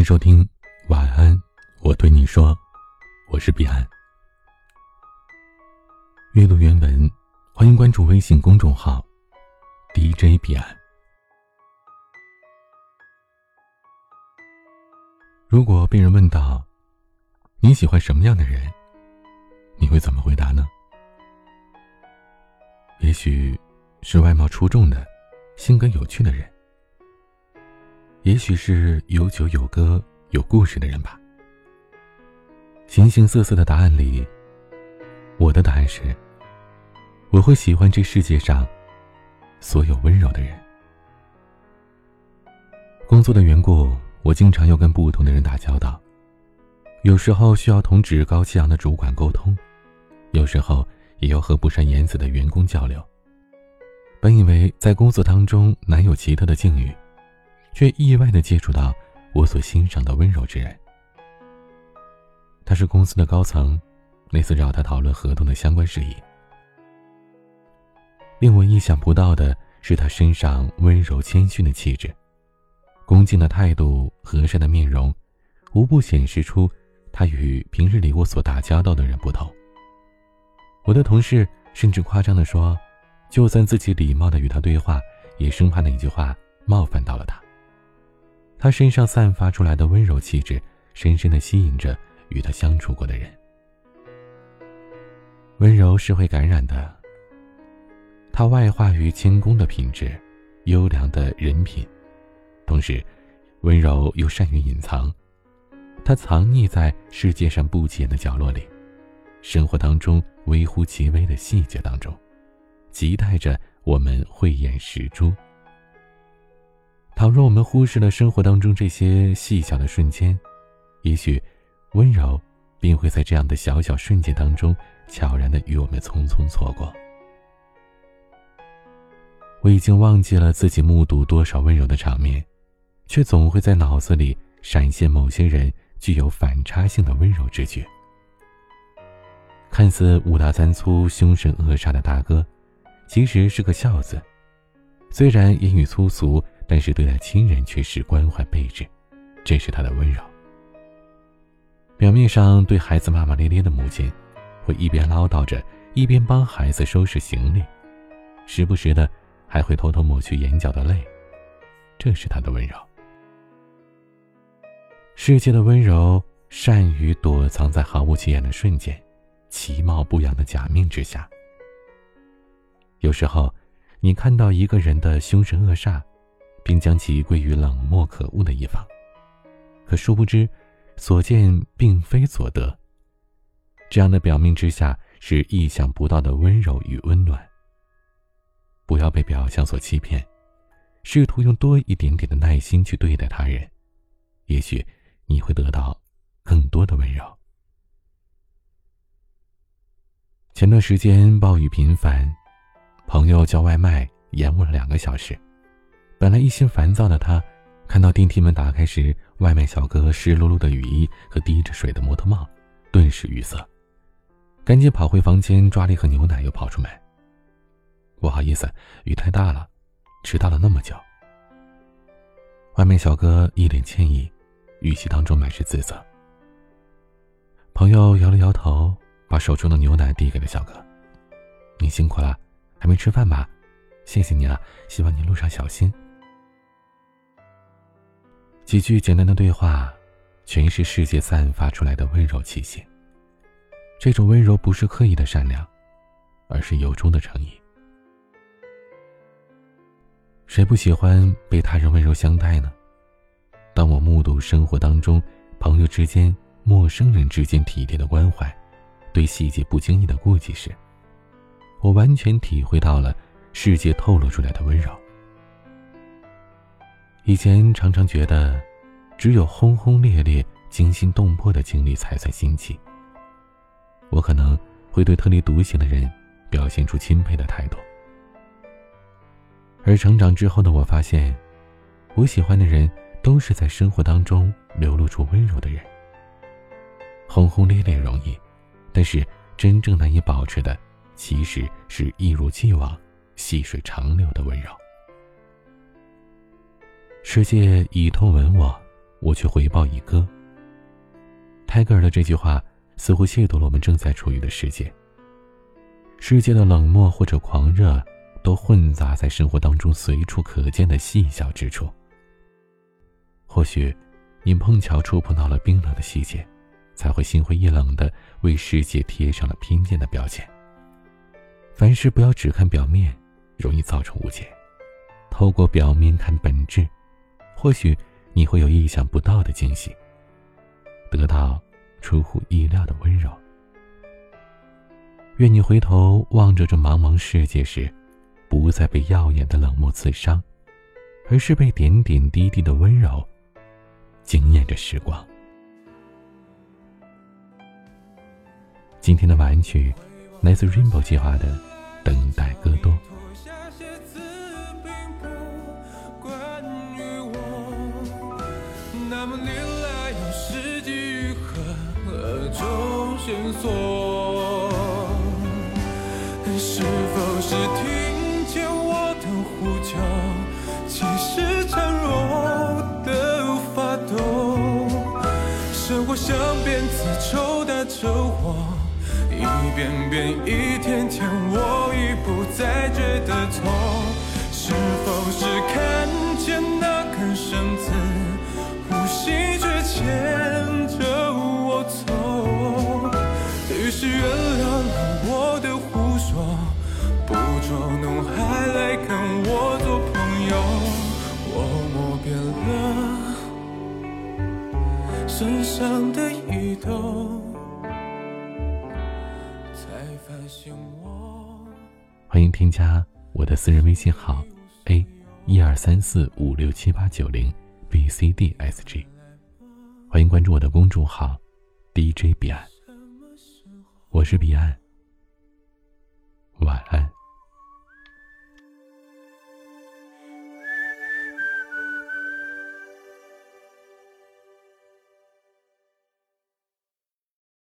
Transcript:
迎收听晚安，我对你说，我是彼岸。阅读原文，欢迎关注微信公众号 DJ 彼岸。如果被人问到你喜欢什么样的人，你会怎么回答呢？也许是外貌出众的、性格有趣的人。也许是有酒有歌有故事的人吧。形形色色的答案里，我的答案是：我会喜欢这世界上所有温柔的人。工作的缘故，我经常要跟不同的人打交道，有时候需要同趾高气扬的主管沟通，有时候也要和不善言辞的员工交流。本以为在工作当中难有奇特的境遇。却意外的接触到我所欣赏的温柔之人。他是公司的高层，那次找他讨论合同的相关事宜。令我意想不到的是他身上温柔谦逊的气质，恭敬的态度，和善的面容，无不显示出他与平日里我所打交道的人不同。我的同事甚至夸张的说，就算自己礼貌的与他对话，也生怕那一句话冒犯到了他。他身上散发出来的温柔气质，深深的吸引着与他相处过的人。温柔是会感染的。他外化于谦恭的品质，优良的人品，同时，温柔又善于隐藏。他藏匿在世界上不起眼的角落里，生活当中微乎其微的细节当中，期待着我们慧眼识珠。倘若我们忽视了生活当中这些细小的瞬间，也许温柔便会在这样的小小瞬间当中悄然的与我们匆匆错过。我已经忘记了自己目睹多少温柔的场面，却总会在脑子里闪现某些人具有反差性的温柔之举。看似五大三粗、凶神恶煞的大哥，其实是个孝子，虽然言语粗俗。但是对待亲人却是关怀备至，这是他的温柔。表面上对孩子骂骂咧咧的母亲，会一边唠叨着，一边帮孩子收拾行李，时不时的还会偷偷抹去眼角的泪，这是他的温柔。世界的温柔善于躲藏在毫不起眼的瞬间，其貌不扬的假面之下。有时候，你看到一个人的凶神恶煞。并将其归于冷漠可恶的一方，可殊不知，所见并非所得。这样的表面之下是意想不到的温柔与温暖。不要被表象所欺骗，试图用多一点点的耐心去对待他人，也许你会得到更多的温柔。前段时间暴雨频繁，朋友叫外卖延误了两个小时。本来一心烦躁的他，看到电梯门打开时，外卖小哥湿漉漉的雨衣和滴着水的摩托帽，顿时语塞，赶紧跑回房间抓了一盒牛奶，又跑出门。不好意思，雨太大了，迟到了那么久。外卖小哥一脸歉意，语气当中满是自责。朋友摇了摇头，把手中的牛奶递给了小哥：“你辛苦了，还没吃饭吧？谢谢你了，希望你路上小心。”几句简单的对话，全是世界散发出来的温柔气息。这种温柔不是刻意的善良，而是由衷的诚意。谁不喜欢被他人温柔相待呢？当我目睹生活当中朋友之间、陌生人之间体贴的关怀，对细节不经意的顾忌时，我完全体会到了世界透露出来的温柔。以前常常觉得，只有轰轰烈烈、惊心动魄的经历才算新奇。我可能会对特立独行的人表现出钦佩的态度。而成长之后的我发现，我喜欢的人都是在生活当中流露出温柔的人。轰轰烈烈容易，但是真正难以保持的，其实是一如既往、细水长流的温柔。世界以痛吻我，我却回报以歌。泰戈尔的这句话似乎亵渎了我们正在处于的世界。世界的冷漠或者狂热，都混杂在生活当中随处可见的细小之处。或许，你碰巧触碰到了冰冷的细节，才会心灰意冷的为世界贴上了偏见的标签。凡事不要只看表面，容易造成误解。透过表面看本质，或许你会有意想不到的惊喜，得到出乎意料的温柔。愿你回头望着这茫茫世界时，不再被耀眼的冷漠刺伤，而是被点点滴滴的温柔惊艳着时光。今天的晚曲来自 Rainbow 计划的《等待戈多》。线索？是否是听见我的呼救？其实孱弱的发抖。生活像鞭子抽打着我，一遍遍一天天，我已不再觉得痛。不捉弄还来跟我做朋友。我摸遍了身上的衣兜，才发现我。欢迎添加我的私人微信号 a 一二三四五六七八九零 b c d s g。欢迎关注我的公众号 DJ 彼岸，我是彼岸，晚安。